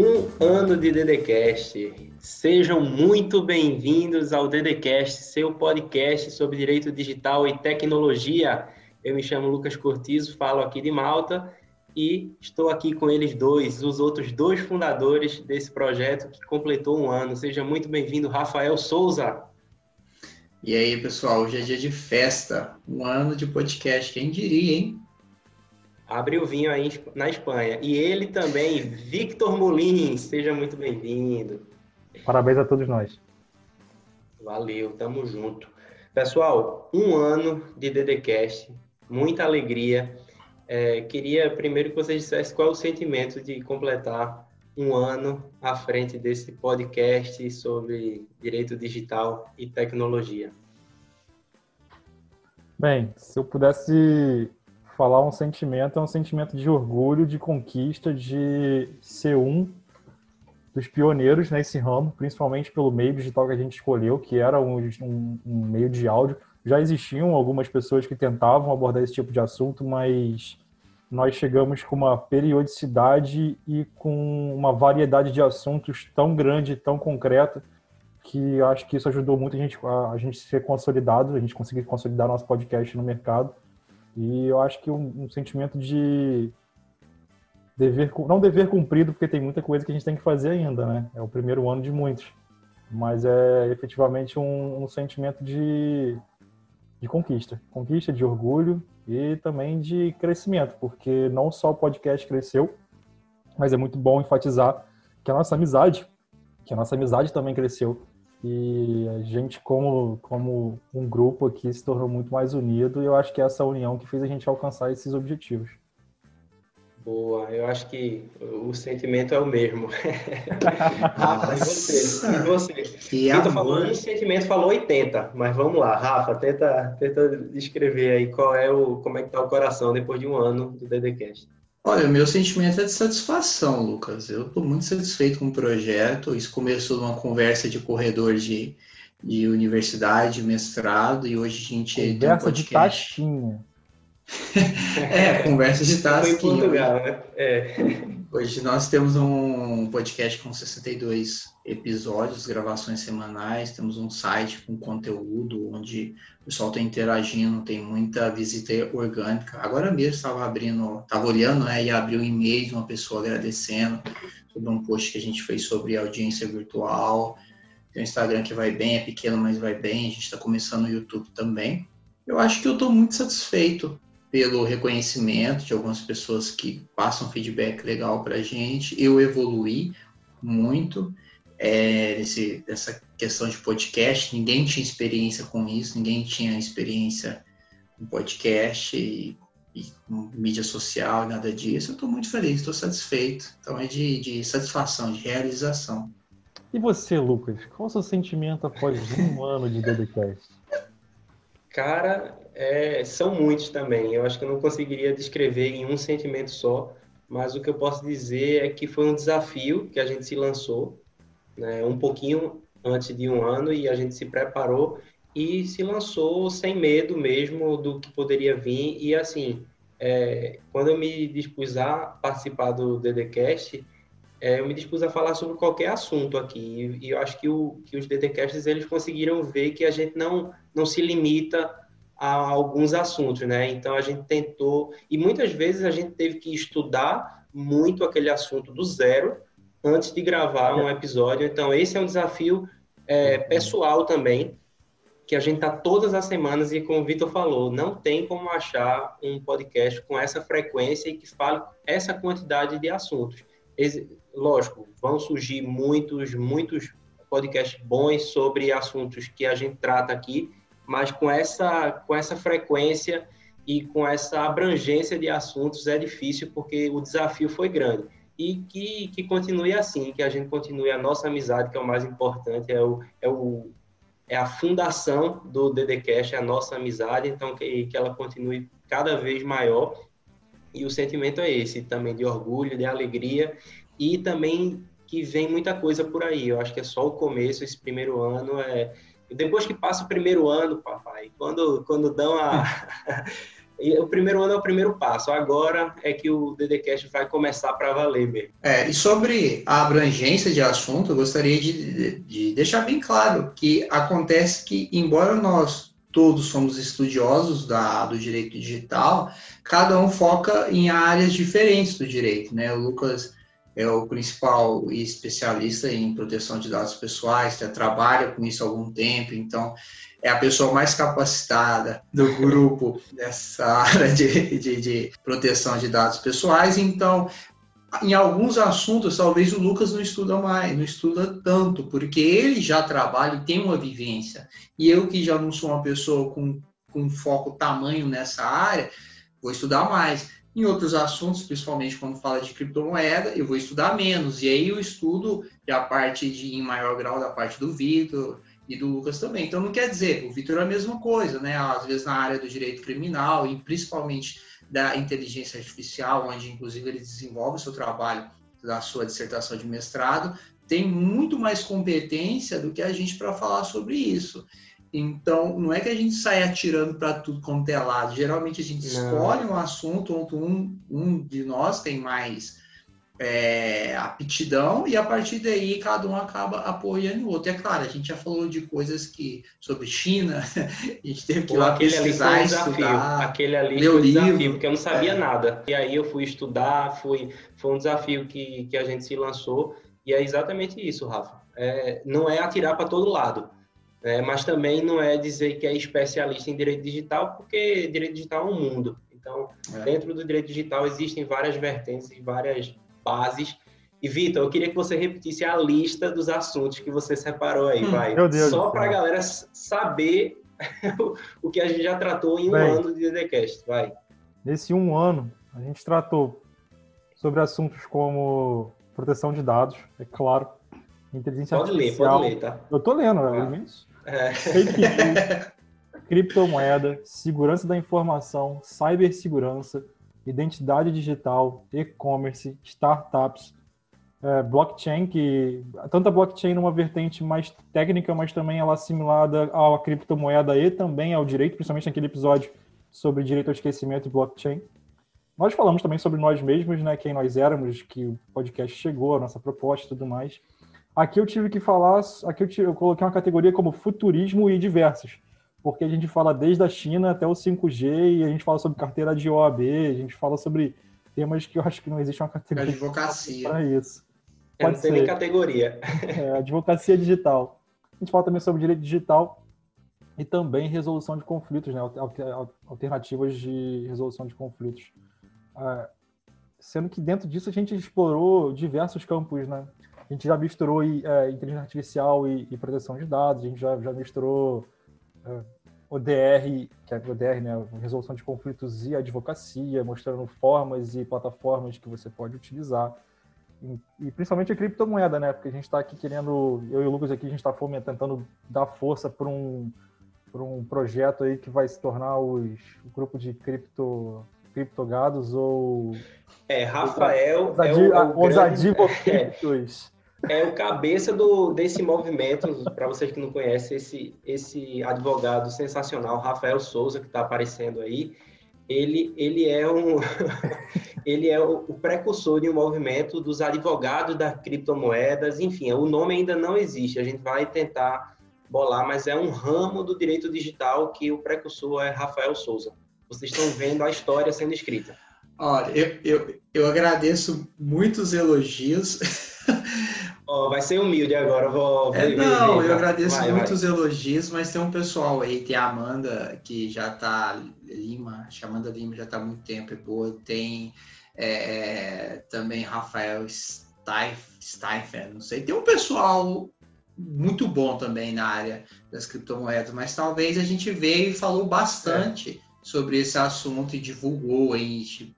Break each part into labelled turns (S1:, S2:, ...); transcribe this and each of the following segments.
S1: Um ano de DDCast. Sejam muito bem-vindos ao DDCast, seu podcast sobre direito digital e tecnologia. Eu me chamo Lucas Cortizo, falo aqui de Malta e estou aqui com eles dois, os outros dois fundadores desse projeto que completou um ano. Seja muito bem-vindo, Rafael Souza.
S2: E aí, pessoal, hoje é dia de festa, um ano de podcast, quem diria, hein?
S1: Abre o vinho aí na Espanha. E ele também, Victor Molins, seja muito bem-vindo.
S3: Parabéns a todos nós.
S1: Valeu, tamo junto. Pessoal, um ano de DDCast, muita alegria. É, queria primeiro que vocês dissessem qual é o sentimento de completar um ano à frente desse podcast sobre direito digital e tecnologia.
S3: Bem, se eu pudesse falar um sentimento, é um sentimento de orgulho, de conquista, de ser um dos pioneiros nesse ramo, principalmente pelo meio digital que a gente escolheu, que era um, um, um meio de áudio já existiam algumas pessoas que tentavam abordar esse tipo de assunto, mas nós chegamos com uma periodicidade e com uma variedade de assuntos tão grande, tão concreta, que acho que isso ajudou muito a gente a, a gente ser consolidado, a gente conseguir consolidar nosso podcast no mercado. E eu acho que um, um sentimento de dever, não dever cumprido, porque tem muita coisa que a gente tem que fazer ainda, né? É o primeiro ano de muitos. Mas é efetivamente um, um sentimento de de conquista. Conquista, de orgulho e também de crescimento, porque não só o podcast cresceu, mas é muito bom enfatizar que a nossa amizade, que a nossa amizade também cresceu. E a gente, como, como um grupo aqui, se tornou muito mais unido, e eu acho que é essa união que fez a gente alcançar esses objetivos.
S1: Boa, eu acho que o sentimento é o mesmo. Rafa, e você? E você? Que Vitor falou sentimento, falou 80, mas vamos lá, Rafa, tenta, tenta descrever aí qual é o, como é que tá o coração depois de um ano do DDCast.
S2: Olha, o meu sentimento é de satisfação, Lucas. Eu estou muito satisfeito com o projeto. Isso começou numa conversa de corredor de, de universidade, mestrado, e hoje a gente
S3: conversa tem um podcast. de taxinha.
S2: é, conversa de tasking.
S1: Foi em Portugal, né? É.
S2: Hoje nós temos um podcast com 62 episódios, gravações semanais, temos um site com conteúdo onde o pessoal está interagindo, tem muita visita orgânica. Agora mesmo estava abrindo, estava olhando né, e abriu um e-mail de uma pessoa agradecendo sobre um post que a gente fez sobre audiência virtual. Tem o Instagram que vai bem, é pequeno, mas vai bem. A gente está começando no YouTube também. Eu acho que eu estou muito satisfeito pelo reconhecimento de algumas pessoas que passam feedback legal para a gente. Eu evoluí muito é, nesse, nessa questão de podcast. Ninguém tinha experiência com isso, ninguém tinha experiência com podcast e, e com mídia social, nada disso. Eu estou muito feliz, estou satisfeito. Então é de, de satisfação, de realização.
S3: E você, Lucas, qual o seu sentimento após um ano de DDCast?
S1: Cara, é, são muitos também. Eu acho que eu não conseguiria descrever em um sentimento só, mas o que eu posso dizer é que foi um desafio que a gente se lançou, né, um pouquinho antes de um ano, e a gente se preparou e se lançou sem medo mesmo do que poderia vir. E assim, é, quando eu me dispus a participar do DDCast, é, eu me dispus a falar sobre qualquer assunto aqui. E, eu acho que, o, que os DDCasts eles conseguiram ver que a gente não, não se limita a alguns assuntos, né? Então a gente tentou e muitas vezes a gente teve que estudar muito aquele assunto do zero antes de gravar um episódio. Então esse é um desafio é, pessoal também que a gente está todas as semanas e como o Vitor falou, não tem como achar um podcast com essa frequência e que fale essa quantidade de assuntos. Lógico, vão surgir muitos, muitos podcasts bons sobre assuntos que a gente trata aqui, mas com essa, com essa frequência e com essa abrangência de assuntos é difícil porque o desafio foi grande. E que, que continue assim, que a gente continue a nossa amizade, que é o mais importante, é, o, é, o, é a fundação do DDCast, é a nossa amizade, então que, que ela continue cada vez maior. E o sentimento é esse, também de orgulho, de alegria e também que vem muita coisa por aí. Eu acho que é só o começo, esse primeiro ano é depois que passa o primeiro ano, papai, quando, quando dão a. o primeiro ano é o primeiro passo. Agora é que o DDCast vai começar para valer mesmo.
S2: É, e sobre a abrangência de assunto, eu gostaria de, de deixar bem claro que acontece que, embora nós todos somos estudiosos da, do direito digital, cada um foca em áreas diferentes do direito, né? O Lucas é o principal especialista em proteção de dados pessoais, já trabalha com isso há algum tempo, então é a pessoa mais capacitada do grupo nessa área de, de, de proteção de dados pessoais. Então, em alguns assuntos, talvez o Lucas não estuda mais, não estuda tanto, porque ele já trabalha e tem uma vivência. E eu, que já não sou uma pessoa com, com foco tamanho nessa área, vou estudar mais. Em outros assuntos, principalmente quando fala de criptomoeda, eu vou estudar menos. E aí eu estudo a parte de, em maior grau da parte do Vitor, e do Lucas também. Então não quer dizer, o Vitor é a mesma coisa, né? Às vezes na área do direito criminal e principalmente da inteligência artificial, onde inclusive ele desenvolve o seu trabalho da sua dissertação de mestrado, tem muito mais competência do que a gente para falar sobre isso. Então, não é que a gente sai atirando para tudo quanto é lado. Geralmente a gente não. escolhe um assunto onde um, um de nós tem mais é, aptidão e a partir daí cada um acaba apoiando o outro. É claro, a gente já falou de coisas que sobre China, a gente teve que ir lá
S1: aquele
S2: pesquisar,
S1: ali foi um desafio. Aquele ali foi um desafio, porque eu não sabia é. nada. E aí eu fui estudar, foi, foi um desafio que, que a gente se lançou e é exatamente isso, Rafa. É, não é atirar para todo lado. É, mas também não é dizer que é especialista em direito digital, porque direito digital é um mundo. Então, é. dentro do direito digital existem várias vertentes, várias bases. E, Vitor, eu queria que você repetisse a lista dos assuntos que você separou aí, hum, vai. Meu Deus Só para a galera saber o que a gente já tratou em um Bem, ano de DDCast, vai.
S3: Nesse um ano, a gente tratou sobre assuntos como proteção de dados, é claro, inteligência
S1: pode
S3: artificial.
S1: Ler, pode ler, tá?
S3: Eu tô lendo, ah. é isso. É. Fake news, criptomoeda, segurança da informação, cibersegurança, identidade digital, e-commerce, startups, é, blockchain, que tanto a blockchain numa vertente mais técnica, mas também ela assimilada à criptomoeda e também ao direito, principalmente naquele episódio sobre direito ao esquecimento e blockchain. Nós falamos também sobre nós mesmos, né, quem nós éramos, que o podcast chegou, a nossa proposta e tudo mais. Aqui eu tive que falar, aqui eu, tive, eu coloquei uma categoria como futurismo e diversos porque a gente fala desde a China até o 5G e a gente fala sobre carteira de OAB, a gente fala sobre temas que eu acho que não existe uma categoria
S2: advocacia
S3: para isso.
S1: É, Pode não tem nem categoria.
S3: É, advocacia digital. A gente fala também sobre direito digital e também resolução de conflitos, né? alternativas de resolução de conflitos. É, sendo que dentro disso a gente explorou diversos campos, né? A gente já misturou é, inteligência artificial e, e, proteção de dados, a gente já, já misturou é, ODR, que é ODR, né, resolução de conflitos e advocacia, mostrando formas e plataformas que você pode utilizar. E, e principalmente a criptomoeda, né? Porque a gente está aqui querendo, eu e o Lucas aqui, a gente está tentando dar força para um, um projeto aí que vai se tornar os, o grupo de cripto, criptogados ou...
S1: É, Rafael
S3: os, é o, é o os grande... advocados.
S1: é o cabeça do, desse movimento, para vocês que não conhecem, esse, esse advogado sensacional, Rafael Souza, que está aparecendo aí, ele, ele é, um, ele é o, o, precursor de um movimento dos advogados das criptomoedas, enfim, o nome ainda não existe, a gente vai tentar bolar, mas é um ramo do direito digital que o precursor é Rafael Souza. Vocês estão vendo a história sendo escrita.
S2: Olha, eu, eu, eu agradeço muitos elogios.
S1: Oh, vai ser humilde agora, vou.
S2: É, não, eu agradeço vai, muitos vai. elogios, mas tem um pessoal aí, tem a Amanda, que já tá Lima, acho que a Amanda Lima já tá há muito tempo, é boa. Tem é, também Rafael Steifer, não sei. Tem um pessoal muito bom também na área das criptomoedas, mas talvez a gente veio e falou bastante é. sobre esse assunto e divulgou aí, tipo,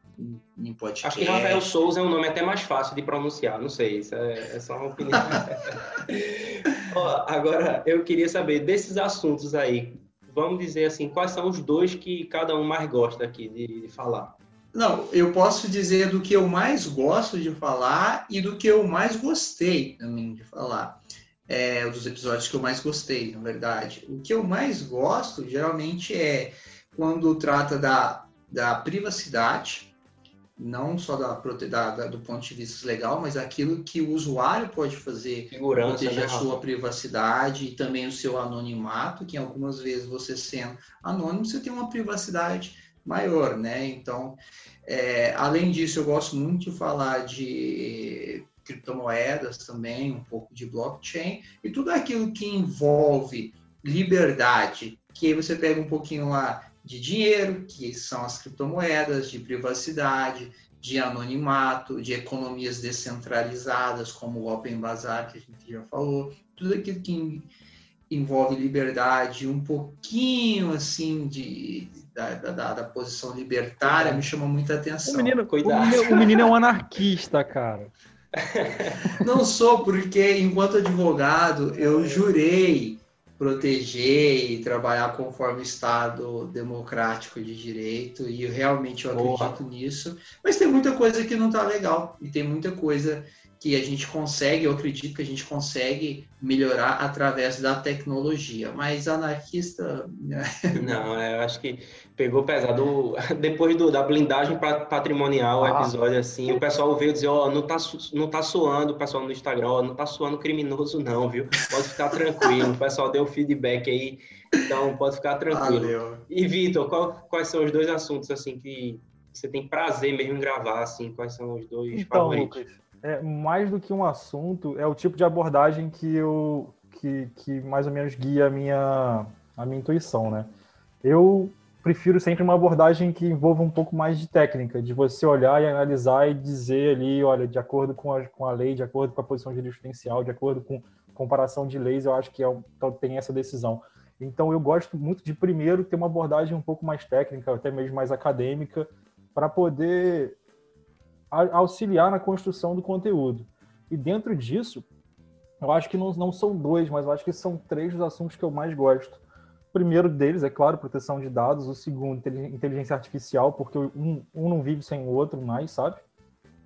S2: em podcast.
S1: Acho que Rafael Souza é um nome até mais fácil de pronunciar, não sei, isso é, é só uma opinião. Ó, agora, eu queria saber desses assuntos aí, vamos dizer assim, quais são os dois que cada um mais gosta aqui de, de falar?
S2: Não, eu posso dizer do que eu mais gosto de falar e do que eu mais gostei também de falar. É, dos episódios que eu mais gostei, na verdade. O que eu mais gosto, geralmente, é quando trata da da privacidade, não só da, da, do ponto de vista legal, mas aquilo que o usuário pode fazer
S1: Segurança,
S2: proteger
S1: né,
S2: a sua privacidade e também o seu anonimato, que algumas vezes você sendo anônimo, você tem uma privacidade maior, né? Então, é, além disso, eu gosto muito de falar de criptomoedas também, um pouco de blockchain e tudo aquilo que envolve liberdade, que aí você pega um pouquinho lá de dinheiro, que são as criptomoedas, de privacidade, de anonimato, de economias descentralizadas, como o Open Bazaar, que a gente já falou, tudo aquilo que envolve liberdade, um pouquinho assim de, da, da, da posição libertária me chama muita atenção.
S3: O menino, Cuidado. O menino, o menino é um anarquista, cara.
S2: Não sou, porque enquanto advogado eu jurei proteger e trabalhar conforme o Estado democrático de direito, e eu realmente eu acredito Boa. nisso. Mas tem muita coisa que não está legal, e tem muita coisa que a gente consegue, eu acredito que a gente consegue melhorar através da tecnologia. Mas anarquista.
S1: Né? Não, é, eu acho que pegou pesado. Depois do, da blindagem patrimonial, o ah. episódio, assim, o pessoal veio dizer: Ó, oh, não, tá, não tá suando, o pessoal no Instagram, ó, oh, não tá suando criminoso, não, viu? Pode ficar tranquilo. o pessoal deu feedback aí, então pode ficar tranquilo. Valeu. E, Vitor, quais são os dois assuntos, assim, que você tem prazer mesmo em gravar, assim? Quais são os dois então, favoritos? Lucas
S3: é, mais do que um assunto, é o tipo de abordagem que eu que, que mais ou menos guia a minha, a minha intuição, né? Eu prefiro sempre uma abordagem que envolva um pouco mais de técnica, de você olhar e analisar e dizer ali, olha, de acordo com a, com a lei, de acordo com a posição jurisprudencial, de acordo com comparação de leis, eu acho que é, tem essa decisão. Então eu gosto muito de primeiro ter uma abordagem um pouco mais técnica, até mesmo mais acadêmica, para poder auxiliar na construção do conteúdo. E dentro disso, eu acho que não, não são dois, mas eu acho que são três dos assuntos que eu mais gosto. O primeiro deles, é claro, proteção de dados. O segundo, inteligência artificial, porque um, um não vive sem o outro mais, sabe?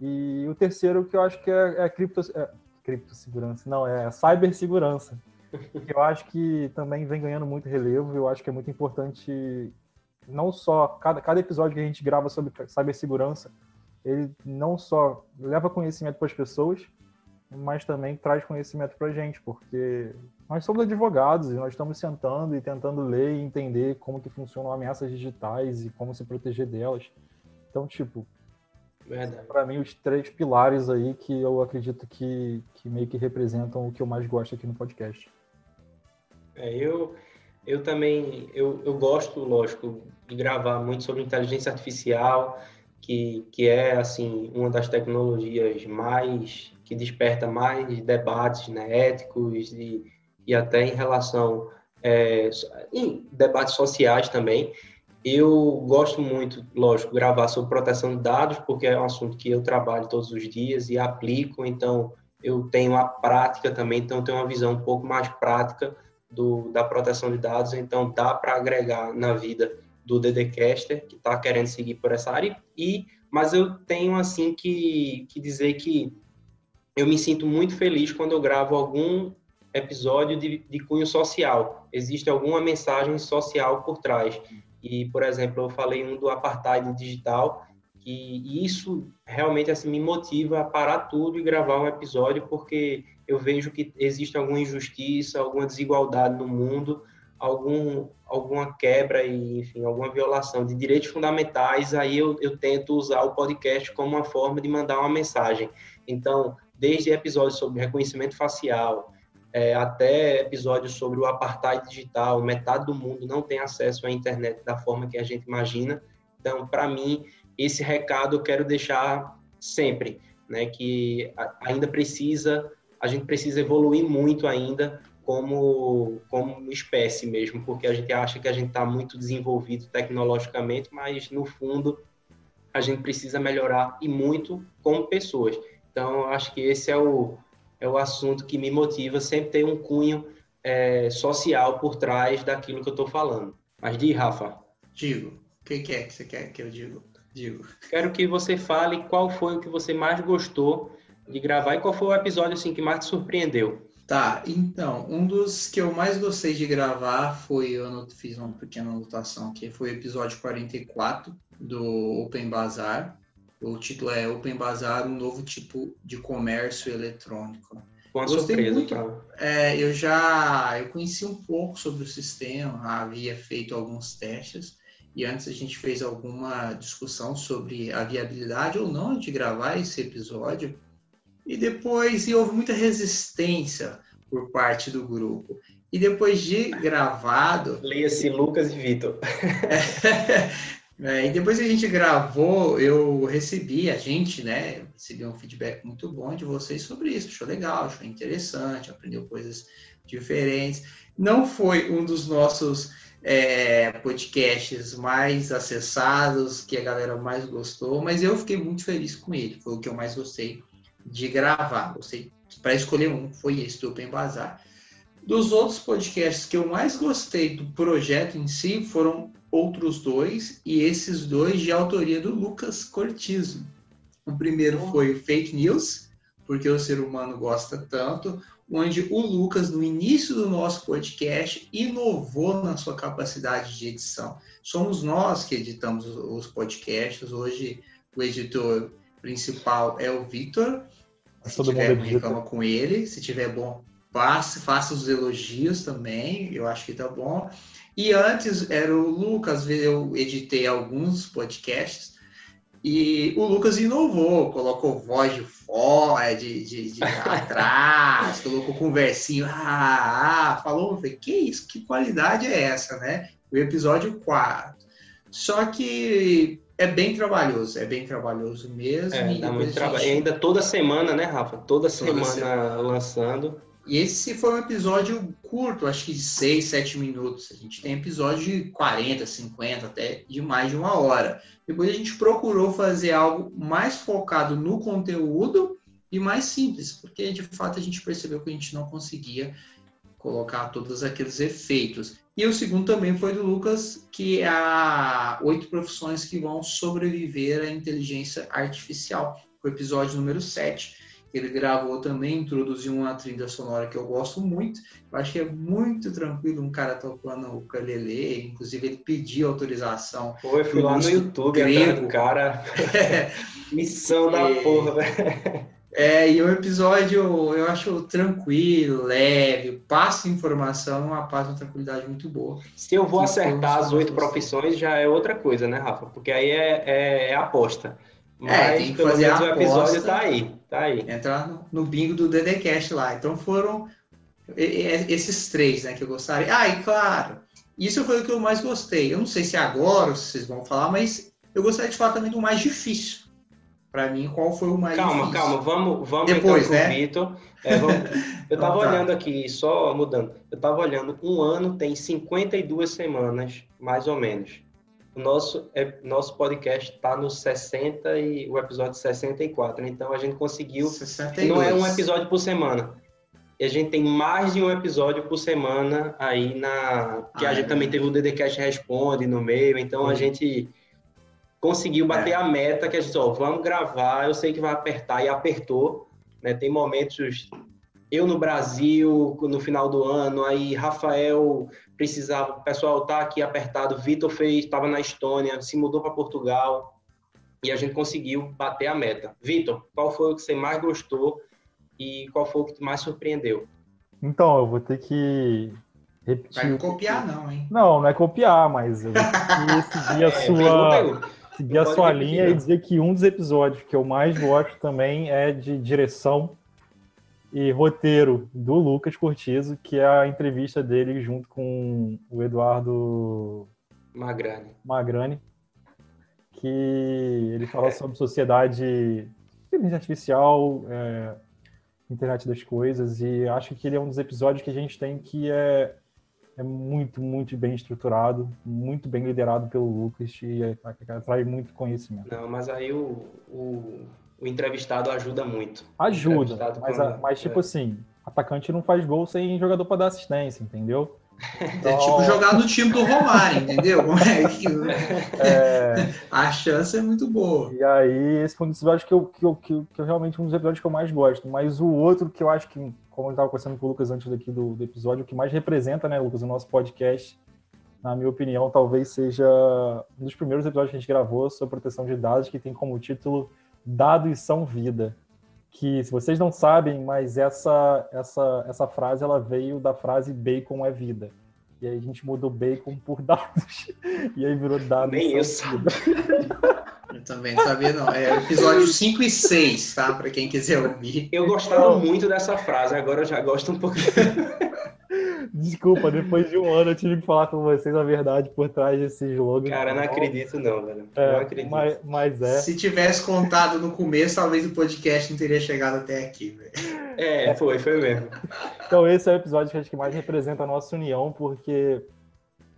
S3: E o terceiro, que eu acho que é, é cripto, é, criptosegurança, não, é cibersegurança. eu acho que também vem ganhando muito relevo. Eu acho que é muito importante, não só cada, cada episódio que a gente grava sobre cibersegurança, ele não só leva conhecimento para as pessoas, mas também traz conhecimento para a gente, porque nós somos advogados e nós estamos sentando e tentando ler e entender como que funcionam ameaças digitais e como se proteger delas. Então, tipo, para mim os três pilares aí que eu acredito que, que meio que representam o que eu mais gosto aqui no podcast.
S1: É, eu eu também eu, eu gosto, lógico, de gravar muito sobre inteligência artificial, que, que é assim uma das tecnologias mais que desperta mais debates né, éticos e, e até em relação é, em debates sociais também. Eu gosto muito, lógico, gravar sobre proteção de dados, porque é um assunto que eu trabalho todos os dias e aplico, então eu tenho a prática também, então tenho uma visão um pouco mais prática do, da proteção de dados, então dá para agregar na vida do Dedecaster, que está querendo seguir por essa área, e mas eu tenho assim que, que dizer que eu me sinto muito feliz quando eu gravo algum episódio de, de cunho social. Existe alguma mensagem social por trás. E, por exemplo, eu falei um do apartheid digital, que isso realmente assim me motiva a parar tudo e gravar um episódio, porque eu vejo que existe alguma injustiça, alguma desigualdade no mundo, algum, alguma quebra e, enfim, alguma violação de direitos fundamentais, aí eu, eu tento usar o podcast como uma forma de mandar uma mensagem. Então, desde episódios sobre reconhecimento facial, é, até episódios sobre o apartheid digital, metade do mundo não tem acesso à internet da forma que a gente imagina. Então, para mim, esse recado eu quero deixar sempre, né, que ainda precisa, a gente precisa evoluir muito ainda como, como espécie mesmo, porque a gente acha que a gente está muito desenvolvido tecnologicamente, mas no fundo a gente precisa melhorar e muito como pessoas. Então, acho que esse é o, é o assunto que me motiva sempre ter um cunho é, social por trás daquilo que eu estou falando. Mas de Rafa.
S2: Digo, o que, que é que você quer que eu diga? Digo.
S1: Quero que você fale qual foi o que você mais gostou de gravar e qual foi o episódio assim que mais te surpreendeu.
S2: Tá, então, um dos que eu mais gostei de gravar foi, eu fiz uma pequena anotação aqui, foi o episódio 44 do Open Bazaar. O título é Open Bazaar, um novo tipo de comércio eletrônico.
S1: Uma Gostei surpresa, muito.
S2: É, eu já eu conheci um pouco sobre o sistema, havia feito alguns testes e antes a gente fez alguma discussão sobre a viabilidade ou não de gravar esse episódio. E depois e houve muita resistência por parte do grupo. E depois de gravado.
S1: Leia-se Lucas e Vitor.
S2: É, e depois que a gente gravou, eu recebi, a gente, né, recebi um feedback muito bom de vocês sobre isso. Achou legal, achou interessante, aprendeu coisas diferentes. Não foi um dos nossos é, podcasts mais acessados, que a galera mais gostou, mas eu fiquei muito feliz com ele. Foi o que eu mais gostei de gravar. Para escolher um, foi esse do Open Bazar. Dos outros podcasts que eu mais gostei do projeto em si foram outros dois, e esses dois de autoria do Lucas Cortizo. O primeiro foi Fake News, porque o ser humano gosta tanto, onde o Lucas, no início do nosso podcast, inovou na sua capacidade de edição. Somos nós que editamos os podcasts, hoje o editor principal é o Victor. Se Todo tiver ruim, reclama com ele. Se tiver bom, passe, faça os elogios também. Eu acho que tá bom. E antes era o Lucas, eu editei alguns podcasts e o Lucas inovou, colocou voz de fora, de, de, de atrás, colocou conversinho, ah, ah, falou, falei, que isso, que qualidade é essa, né? O episódio 4. Só que é bem trabalhoso, é bem trabalhoso mesmo.
S1: É, dá muito trabalho. Gente... E ainda toda semana, né, Rafa? Toda, toda semana, semana lançando.
S2: E esse foi um episódio curto, acho que de 6, 7 minutos. A gente tem episódio de 40, 50, até de mais de uma hora. Depois a gente procurou fazer algo mais focado no conteúdo e mais simples, porque de fato a gente percebeu que a gente não conseguia colocar todos aqueles efeitos. E o segundo também foi do Lucas, que é a oito profissões que vão sobreviver à inteligência artificial. Foi o episódio número 7 ele gravou também, introduziu uma trilha sonora que eu gosto muito. Eu acho que é muito tranquilo um cara tocando o ukulele, inclusive ele pediu autorização.
S1: Foi, fui lá no YouTube grego. do cara. Missão da é, porra, velho.
S2: É, e o episódio eu acho tranquilo, leve, passa informação, uma paz, uma tranquilidade muito boa.
S1: Se eu vou acertar as oito profissões, já é outra coisa, né, Rafa? Porque aí é, é, é aposta.
S2: Mas é, tem que fazer a
S1: o episódio tá aí, tá aí.
S2: Entrar no, no bingo do DDCast lá. Então foram esses três, né, que eu gostaria. Ah, e claro, isso foi o que eu mais gostei. Eu não sei se agora vocês vão falar, mas eu gostaria de falar também do mais difícil. Para mim, qual foi o mais
S1: calma,
S2: difícil?
S1: Calma, vamos, vamos
S2: Depois,
S1: então né? Vitor. É. Eu estava tá. olhando aqui, só mudando. Eu estava olhando, um ano tem 52 semanas, mais ou menos. O nosso, é, nosso podcast está no 60 e o episódio 64. Então a gente conseguiu. 62. Não é um episódio por semana. E a gente tem mais de um episódio por semana aí na. Que ah, a gente é. também teve o DDCast Responde no meio. Então a gente conseguiu bater é. a meta que a gente, ó, vamos gravar. Eu sei que vai apertar e apertou. Né? Tem momentos eu no Brasil no final do ano, aí Rafael precisava, o pessoal tá aqui apertado, Vitor fez, estava na Estônia, se mudou para Portugal e a gente conseguiu bater a meta. Vitor, qual foi o que você mais gostou e qual foi o que mais surpreendeu?
S3: Então, eu vou ter que
S2: repetir. Vai copiar não, hein?
S3: Não, não é copiar, mas eu vou seguir a é, sua seguir a sua linha e dizer que um dos episódios que eu mais gosto também é de direção e roteiro do Lucas Cortizo, que é a entrevista dele junto com o Eduardo
S1: Magrani.
S3: Magrani, que ele fala é. sobre sociedade, inteligência artificial, é, internet das coisas, e acho que ele é um dos episódios que a gente tem que é, é muito, muito bem estruturado, muito bem liderado pelo Lucas e é, atrai muito conhecimento.
S1: Não, mas aí o, o o entrevistado ajuda muito.
S3: Ajuda, mas, mas tipo é. assim, atacante não faz gol sem jogador para dar assistência, entendeu?
S2: Então, é tipo jogar no time do Romário, entendeu? É, é... A chance é muito boa.
S3: E aí, esse foi um dos episódios que eu, que, eu, que, eu, que eu realmente um dos episódios que eu mais gosto. Mas o outro que eu acho que, como eu estava conversando com o Lucas antes daqui do, do episódio, o que mais representa, né, Lucas, o nosso podcast, na minha opinião, talvez seja um dos primeiros episódios que a gente gravou sobre proteção de dados, que tem como título Dados são Vida que se vocês não sabem, mas essa essa essa frase ela veio da frase bacon é vida. E aí a gente mudou bacon por dados. E aí virou dados.
S1: Nem isso.
S2: Eu também não sabia, não. É episódio 5 e 6, tá? Para quem quiser ouvir.
S1: Eu gostava muito dessa frase, agora eu já gosto um pouquinho.
S3: Desculpa, depois de um ano eu tive que falar com vocês a verdade por trás desse slogan.
S1: Cara, não acredito não, velho. É, não acredito.
S3: Mas, mas, é.
S2: Se tivesse contado no começo, talvez o podcast não teria chegado até aqui, velho.
S1: É, foi, foi mesmo.
S3: Então esse é o episódio que acho que mais representa a nossa união, porque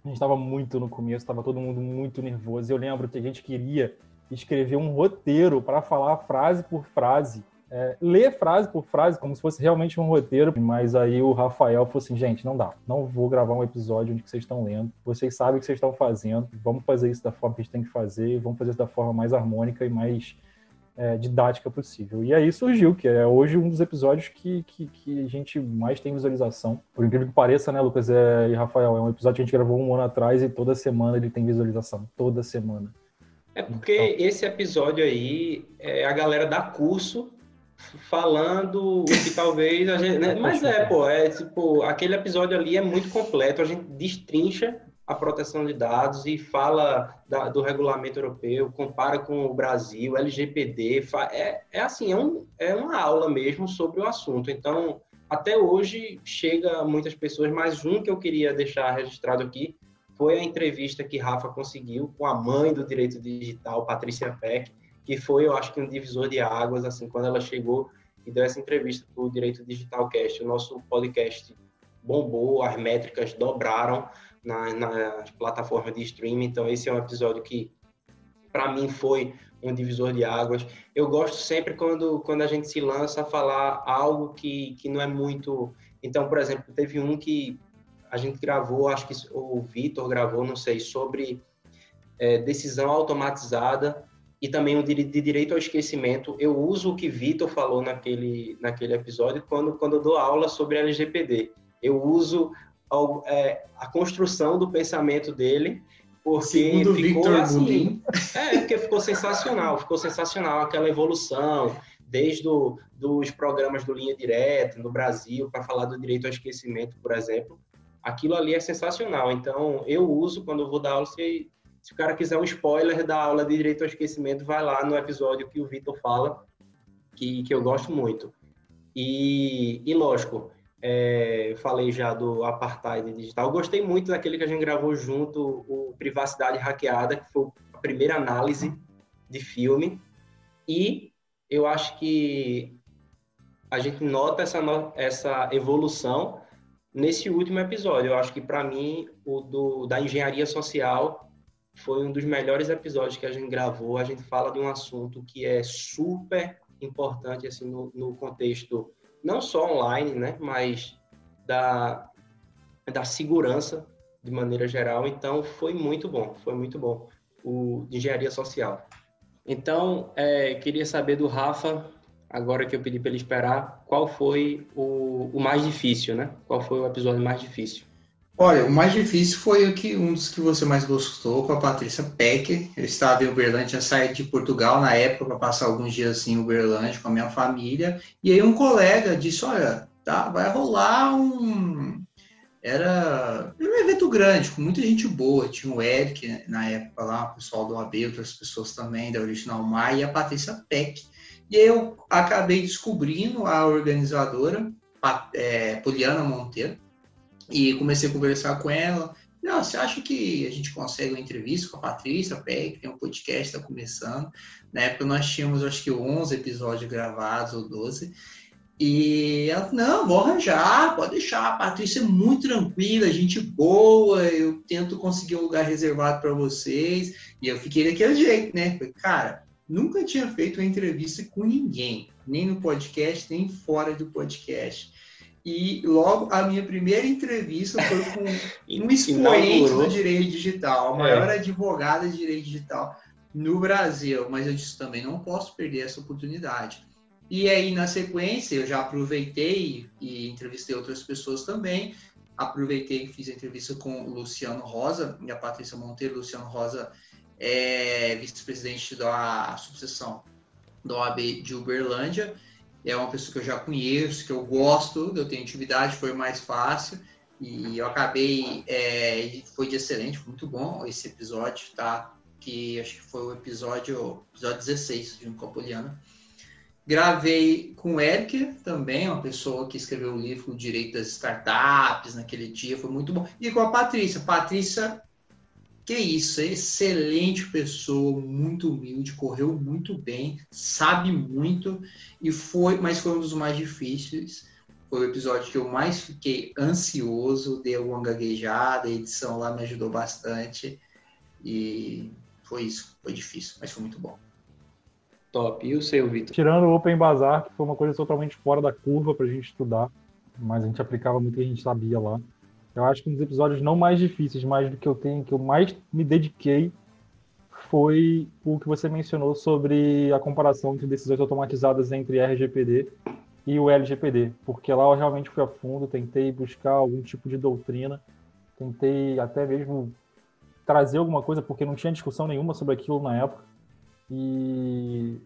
S3: a gente estava muito no começo, estava todo mundo muito nervoso. Eu lembro que a gente queria escrever um roteiro para falar frase por frase é, ler frase por frase, como se fosse realmente um roteiro, mas aí o Rafael falou assim, gente, não dá, não vou gravar um episódio onde vocês estão lendo, vocês sabem o que vocês estão fazendo, vamos fazer isso da forma que a gente tem que fazer, vamos fazer isso da forma mais harmônica e mais é, didática possível. E aí surgiu, que é hoje um dos episódios que, que, que, a gente mais tem visualização. Por incrível que pareça, né, Lucas é, e Rafael? É um episódio que a gente gravou um ano atrás e toda semana ele tem visualização. Toda semana.
S1: É porque então... esse episódio aí, é, a galera dá curso falando o que talvez a gente. Né? Mas é, pô, é tipo, aquele episódio ali é muito completo, a gente destrincha a proteção de dados e fala da, do regulamento europeu, compara com o Brasil, LGPD, é, é assim, é, um, é uma aula mesmo sobre o assunto. Então, até hoje chega muitas pessoas, mas um que eu queria deixar registrado aqui foi a entrevista que Rafa conseguiu com a mãe do direito digital, Patrícia Peck, que foi, eu acho que um divisor de águas, assim, quando ela chegou e deu essa entrevista para o Direito Digital Cast, o nosso podcast bombou, as métricas dobraram na, nas plataformas de streaming, então esse é um episódio que, para mim, foi um divisor de águas. Eu gosto sempre quando, quando a gente se lança a falar algo que, que não é muito... Então, por exemplo, teve um que a gente gravou, acho que o Vitor gravou, não sei, sobre é, decisão automatizada e também o de, de, direito ao esquecimento. Eu uso o que Vitor falou naquele, naquele episódio quando, quando eu dou aula sobre LGPD. Eu uso a, é, a construção do pensamento dele, porque Segundo ficou Victor assim. É, porque ficou sensacional, ficou sensacional aquela evolução, desde o, dos programas do Linha Direta no Brasil, para falar do direito ao esquecimento, por exemplo. Aquilo ali é sensacional. Então, eu uso quando eu vou dar aula, se se o cara quiser um spoiler da aula de direito ao esquecimento, vai lá no episódio que o Vitor fala, que, que eu gosto muito. E, e lógico, é, falei já do apartheid digital. Gostei muito daquele que a gente gravou junto, o Privacidade Hackeada, que foi a primeira análise de filme. E eu acho que a gente nota essa, essa evolução nesse último episódio. Eu acho que, para mim, o do, da engenharia social foi um dos melhores episódios que a gente gravou. A gente fala de um assunto que é super importante assim no, no contexto não só online, né, mas da da segurança de maneira geral. Então foi muito bom, foi muito bom o de engenharia social. Então é, queria saber do Rafa agora que eu pedi para ele esperar, qual foi o, o mais difícil, né? Qual foi o episódio mais difícil?
S2: Olha, o mais difícil foi o que, um dos que você mais gostou, com a Patrícia Peck. Eu estava em Uberlândia, saí de Portugal na época para passar alguns dias assim, em Uberlândia com a minha família. E aí um colega disse, olha, tá, vai rolar um... Era um evento grande, com muita gente boa. Tinha o Eric na época lá, o pessoal do AB, outras pessoas também da Original Mar e a Patrícia Peck. E aí eu acabei descobrindo a organizadora, é, Poliana Monteiro, e comecei a conversar com ela. Não, você acha que a gente consegue uma entrevista com a Patrícia Pé, que tem um podcast, está começando. Na época nós tínhamos, acho que 11 episódios gravados, ou 12. E ela, não, vou arranjar, pode deixar. A Patrícia é muito tranquila, gente boa, eu tento conseguir um lugar reservado para vocês. E eu fiquei daquele jeito, né? Falei, cara, nunca tinha feito uma entrevista com ninguém, nem no podcast, nem fora do podcast. E logo a minha primeira entrevista foi com um expoente do direito digital, a maior é. advogada de direito digital no Brasil. Mas eu disse também não posso perder essa oportunidade. E aí, na sequência, eu já aproveitei e entrevistei outras pessoas também. Aproveitei e fiz a entrevista com o Luciano Rosa e a Patrícia Monteiro. Luciano Rosa é vice-presidente da subseção da OAB de Uberlândia é uma pessoa que eu já conheço, que eu gosto, eu tenho intimidade, foi mais fácil. E eu acabei, é, foi de excelente, foi muito bom esse episódio, tá? Que acho que foi o episódio, episódio 16 de um Copoliano. Gravei com o Eric também, uma pessoa que escreveu o livro Direito das Startups naquele dia, foi muito bom. E com a Patrícia. Patrícia que isso, é excelente pessoa, muito humilde, correu muito bem, sabe muito e foi, mas foi um dos mais difíceis. Foi o episódio que eu mais fiquei ansioso, dei uma gaguejada, a edição lá me ajudou bastante e foi isso, foi difícil, mas foi muito bom.
S1: Top. E o seu, Vitor?
S3: Tirando o Open Bazaar, que foi uma coisa totalmente fora da curva para a gente estudar, mas a gente aplicava muito o que a gente sabia lá. Eu acho que um dos episódios não mais difíceis, mas do que eu tenho, que eu mais me dediquei, foi o que você mencionou sobre a comparação entre decisões automatizadas entre RGPD e o LGPD, porque lá eu realmente fui a fundo, tentei buscar algum tipo de doutrina, tentei até mesmo trazer alguma coisa, porque não tinha discussão nenhuma sobre aquilo na época, e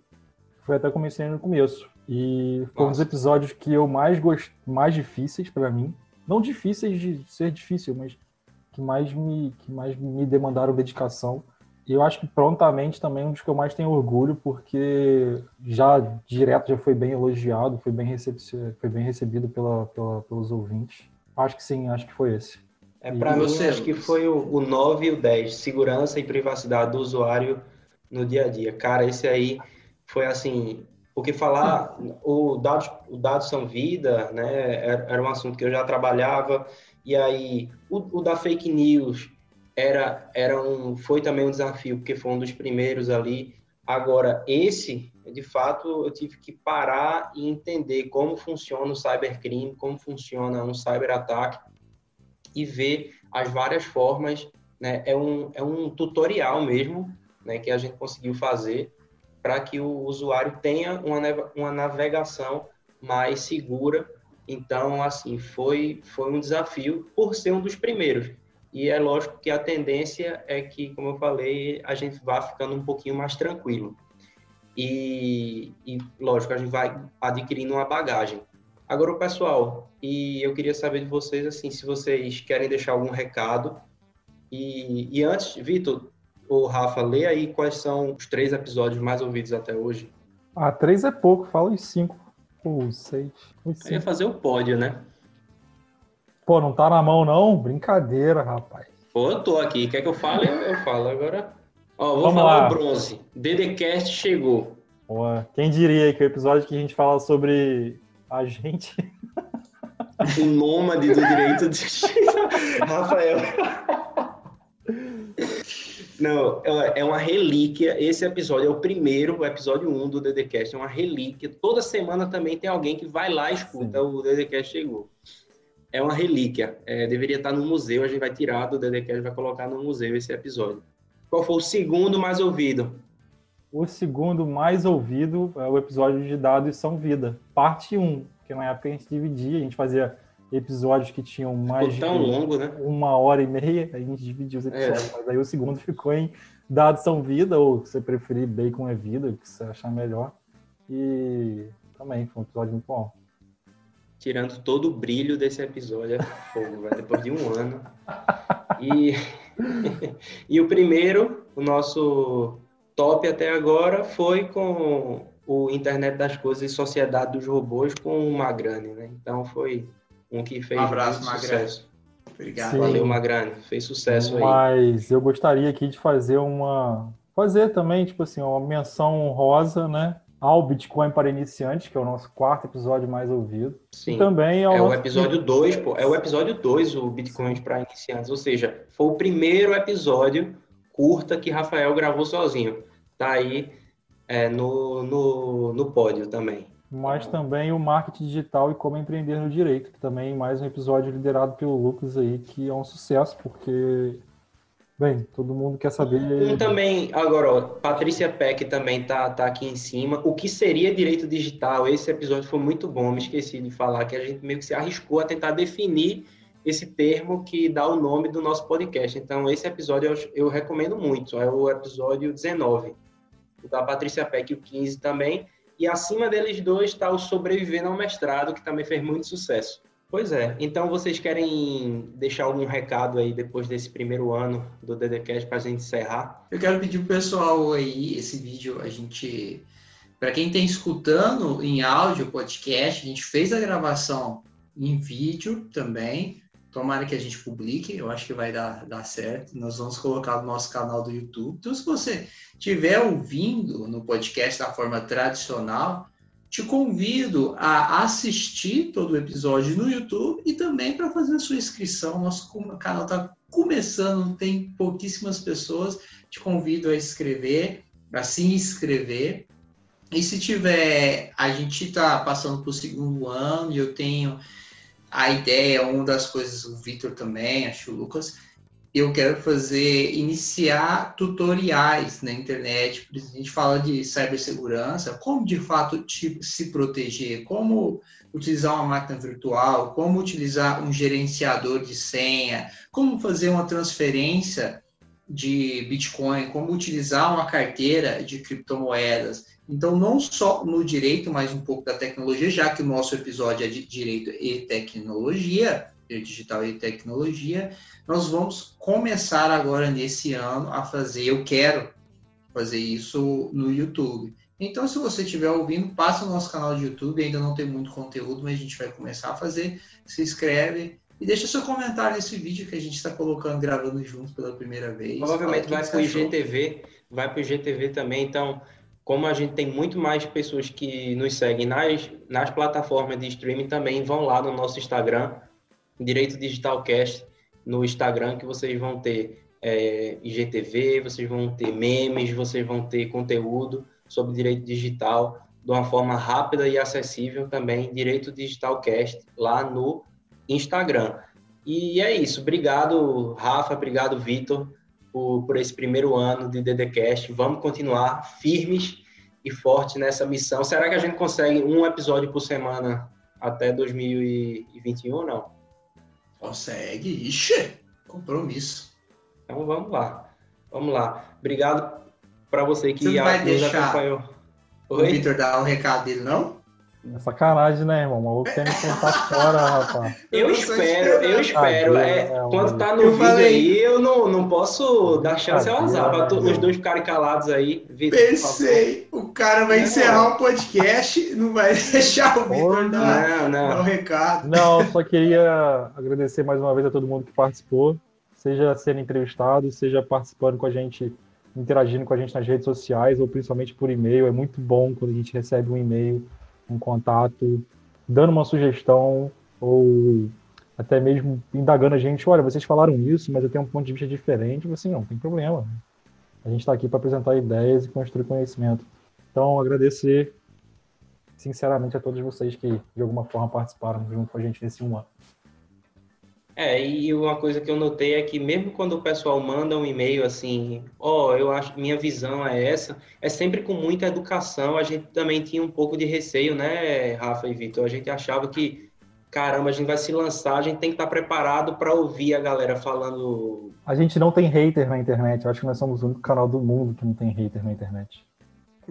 S3: foi até mencionei no começo. E foi Nossa. um dos episódios que eu mais gost... mais difíceis para mim, não difíceis de ser difícil, mas que mais me, que mais me demandaram dedicação. E eu acho que prontamente também um dos que eu mais tenho orgulho, porque já direto já foi bem elogiado, foi bem, receb foi bem recebido pela, pela, pelos ouvintes. Acho que sim, acho que foi esse.
S1: É, para mim, você, acho que foi o, o 9 e o 10, segurança e privacidade do usuário no dia a dia. Cara, esse aí foi assim, porque falar o dados, o dados são vida, né? Era, um assunto que eu já trabalhava e aí o, o, da fake news era era um foi também um desafio porque foi um dos primeiros ali. Agora esse, de fato, eu tive que parar e entender como funciona o cybercrime, como funciona um cyberataque e ver as várias formas, né? É um é um tutorial mesmo, né? Que a gente conseguiu fazer para que o usuário tenha uma, uma navegação mais segura. Então, assim, foi, foi um desafio por ser um dos primeiros. E é lógico que a tendência é que, como eu falei, a gente vá ficando um pouquinho mais tranquilo. E, e lógico, a gente vai adquirindo uma bagagem. Agora, pessoal, e eu queria saber de vocês, assim, se vocês querem deixar algum recado. E, e antes, Vitor, Ô, Rafa, lê aí quais são os três episódios mais ouvidos até hoje.
S3: Ah, três é pouco, fala os cinco. Ou seis.
S1: Os ia fazer o pódio, né?
S3: Pô, não tá na mão, não? Brincadeira, rapaz.
S1: Pô, eu tô aqui. Quer que eu fale? Eu falo agora. Ó, vou Vamos falar lá. o bronze. DDCast chegou.
S3: Quem diria que o episódio que a gente fala sobre a gente.
S1: o nômade do direito de. Rafael. Não, é, é uma relíquia. Esse episódio é o primeiro, o episódio 1 do DDCast, é uma relíquia. Toda semana também tem alguém que vai lá e escuta Sim. o DDCast chegou. É uma relíquia. É, deveria estar no museu, a gente vai tirar do DDCast e vai colocar no museu esse episódio. Qual foi o segundo mais ouvido?
S3: O segundo mais ouvido é o episódio de Dados São Vida, parte 1, que na época a gente dividia, a gente fazia episódios que tinham mais
S1: de longo, né?
S3: uma hora e meia, a gente dividiu os episódios, é. mas aí o segundo ficou em Dados são vida, ou se você preferir, Bacon é vida, o que você achar melhor. E também foi um episódio muito bom.
S1: Tirando todo o brilho desse episódio, é fogo, velho, depois de um ano. E, e o primeiro, o nosso top até agora, foi com o Internet das Coisas e Sociedade dos Robôs com o Magrani, né? Então foi um que fez um
S2: abraço, sucesso.
S1: Obrigado. Sim. Valeu, Magrani. Fez sucesso
S3: Mas aí. Mas eu gostaria aqui de fazer uma. Fazer também, tipo assim, uma menção honrosa, né? Ao Bitcoin para iniciantes, que é o nosso quarto episódio mais ouvido.
S1: Sim.
S3: E também
S1: é o episódio 2, pô. É o episódio 2, o Bitcoin para iniciantes. Ou seja, foi o primeiro episódio curta que Rafael gravou sozinho. Tá aí é, no, no, no pódio também.
S3: Mas também o marketing digital e como empreender no direito, que também mais um episódio liderado pelo Lucas aí, que é um sucesso, porque, bem, todo mundo quer saber.
S1: Um também, agora, ó, Patrícia Peck também tá, tá aqui em cima. O que seria direito digital? Esse episódio foi muito bom, me esqueci de falar, que a gente meio que se arriscou a tentar definir esse termo que dá o nome do nosso podcast. Então, esse episódio eu, eu recomendo muito, é o episódio 19, o da Patrícia Peck e o 15 também e acima deles dois está o Sobrevivendo ao Mestrado, que também fez muito sucesso. Pois é, então vocês querem deixar algum recado aí depois desse primeiro ano do DDCast para a gente encerrar?
S2: Eu quero pedir pro pessoal aí, esse vídeo a gente, para quem está escutando em áudio podcast, a gente fez a gravação em vídeo também, Tomara que a gente publique, eu acho que vai dar, dar certo. Nós vamos colocar no nosso canal do YouTube. Então, se você estiver ouvindo no podcast da forma tradicional, te convido a assistir todo o episódio no YouTube e também para fazer a sua inscrição. Nosso canal está começando, tem pouquíssimas pessoas. Te convido a inscrever, a se inscrever. E se tiver, a gente está passando para o segundo ano e eu tenho a ideia, uma das coisas, o Victor também, acho o Lucas, eu quero fazer, iniciar tutoriais na internet. A gente fala de cibersegurança, como de fato se proteger, como utilizar uma máquina virtual, como utilizar um gerenciador de senha, como fazer uma transferência de Bitcoin, como utilizar uma carteira de criptomoedas. Então, não só no direito, mas um pouco da tecnologia, já que o nosso episódio é de direito e tecnologia, digital e tecnologia, nós vamos começar agora nesse ano a fazer, eu quero fazer isso no YouTube. Então, se você estiver ouvindo, passa no nosso canal de YouTube, ainda não tem muito conteúdo, mas a gente vai começar a fazer. Se inscreve e deixa seu comentário nesse vídeo que a gente está colocando, gravando junto pela primeira vez.
S1: Provavelmente vai para o IGTV, vai para o IGTV também, então como a gente tem muito mais pessoas que nos seguem nas, nas plataformas de streaming, também vão lá no nosso Instagram, Direito Digital Cast, no Instagram, que vocês vão ter é, IGTV, vocês vão ter memes, vocês vão ter conteúdo sobre direito digital de uma forma rápida e acessível também, Direito Digital Cast, lá no Instagram. E é isso. Obrigado, Rafa. Obrigado, Vitor por, por esse primeiro ano de DDCast. Vamos continuar firmes e fortes nessa missão. Será que a gente consegue um episódio por semana até 2021 ou não?
S2: Consegue. Ixi, compromisso.
S1: Então vamos lá. Vamos lá. Obrigado para você que você
S2: vai deixar acompanhou. O Vitor dar um recado dele, não?
S3: É sacanagem, né, irmão? O maluco quer me contar fora, rapaz.
S1: Eu espero, eu espero. Ah, é, é, quando tá no eu vídeo falei... aí, eu não, não posso dar chance ao azar. Pra os dois ficarem calados aí.
S2: Vitor, Pensei, o cara vai encerrar o podcast, não vai deixar o Vitor dar, não, dar um recado.
S3: Não, só queria agradecer mais uma vez a todo mundo que participou. Seja sendo entrevistado, seja participando com a gente, interagindo com a gente nas redes sociais, ou principalmente por e-mail. É muito bom quando a gente recebe um e-mail um contato, dando uma sugestão ou até mesmo indagando a gente, olha, vocês falaram isso, mas eu tenho um ponto de vista diferente, assim, não, tem problema. A gente está aqui para apresentar ideias e construir conhecimento. Então, agradecer sinceramente a todos vocês que de alguma forma participaram junto com a gente nesse um ano.
S1: É, e uma coisa que eu notei é que mesmo quando o pessoal manda um e-mail assim, ó, oh, eu acho minha visão é essa, é sempre com muita educação. A gente também tinha um pouco de receio, né, Rafa e Vitor? A gente achava que, caramba, a gente vai se lançar, a gente tem que estar preparado para ouvir a galera falando.
S3: A gente não tem hater na internet. Eu acho que nós somos o único canal do mundo que não tem hater na internet.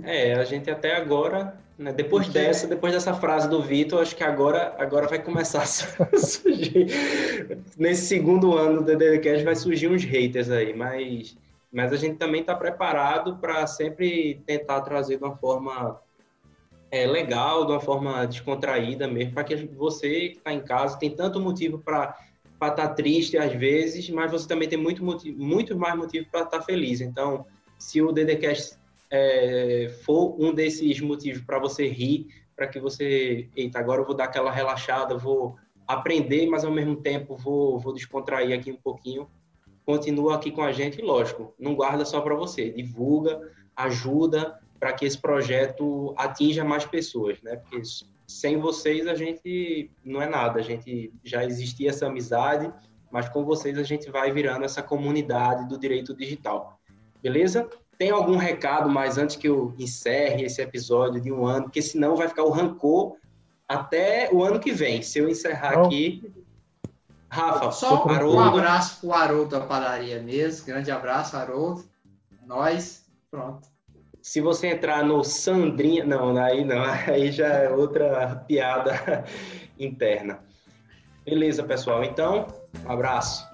S1: É, a gente até agora, né, depois Porque... dessa, depois dessa frase do Vitor, acho que agora, agora vai começar a surgir. Nesse segundo ano do DDCast vai surgir uns haters aí, mas, mas a gente também está preparado para sempre tentar trazer de uma forma é, legal, de uma forma descontraída mesmo, para que você que está em casa tem tanto motivo para estar tá triste às vezes, mas você também tem muito, motivo, muito mais motivo para estar tá feliz. Então, se o DDCast é, for um desses motivos para você rir, para que você, eita, agora eu vou dar aquela relaxada, vou aprender, mas ao mesmo tempo vou, vou descontrair aqui um pouquinho, continua aqui com a gente, lógico, não guarda só para você, divulga, ajuda para que esse projeto atinja mais pessoas, né? Porque sem vocês a gente não é nada, a gente já existia essa amizade, mas com vocês a gente vai virando essa comunidade do direito digital. Beleza? Tem algum recado mais antes que eu encerre esse episódio de um ano, porque senão vai ficar o rancor até o ano que vem. Se eu encerrar não. aqui. Rafa,
S2: só um abraço pro Haroldo da padaria mesmo. Grande abraço, Haroldo. Nós, pronto.
S1: Se você entrar no Sandrinha, não, aí não, aí já é outra piada interna. Beleza, pessoal. Então, um abraço.